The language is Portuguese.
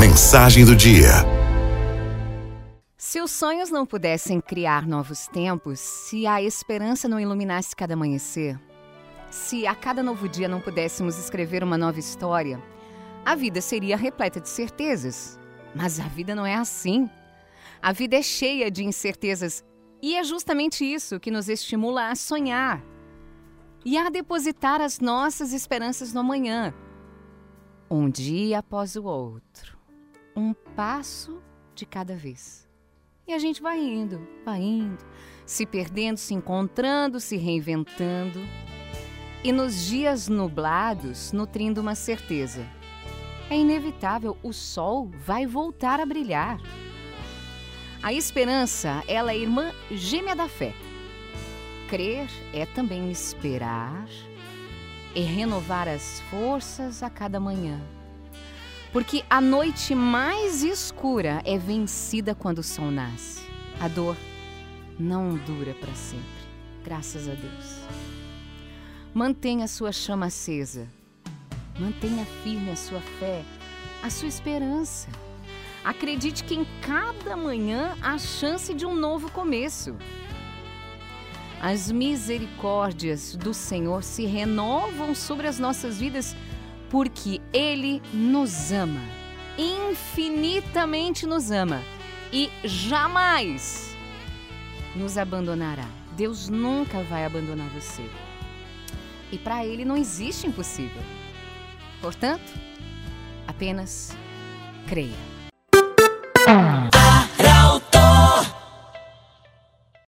Mensagem do dia. Se os sonhos não pudessem criar novos tempos, se a esperança não iluminasse cada amanhecer, se a cada novo dia não pudéssemos escrever uma nova história, a vida seria repleta de certezas. Mas a vida não é assim. A vida é cheia de incertezas e é justamente isso que nos estimula a sonhar e a depositar as nossas esperanças no amanhã, um dia após o outro, um passo de cada vez. E a gente vai indo, vai indo, se perdendo, se encontrando, se reinventando. E nos dias nublados, nutrindo uma certeza. É inevitável, o sol vai voltar a brilhar. A esperança, ela é irmã gêmea da fé. Crer é também esperar e renovar as forças a cada manhã. Porque a noite mais escura é vencida quando o sol nasce. A dor não dura para sempre, graças a Deus. Mantenha a sua chama acesa. Mantenha firme a sua fé, a sua esperança. Acredite que em cada manhã há chance de um novo começo. As misericórdias do Senhor se renovam sobre as nossas vidas porque Ele nos ama, infinitamente nos ama e jamais nos abandonará. Deus nunca vai abandonar você. E para Ele não existe impossível. Portanto, apenas creia.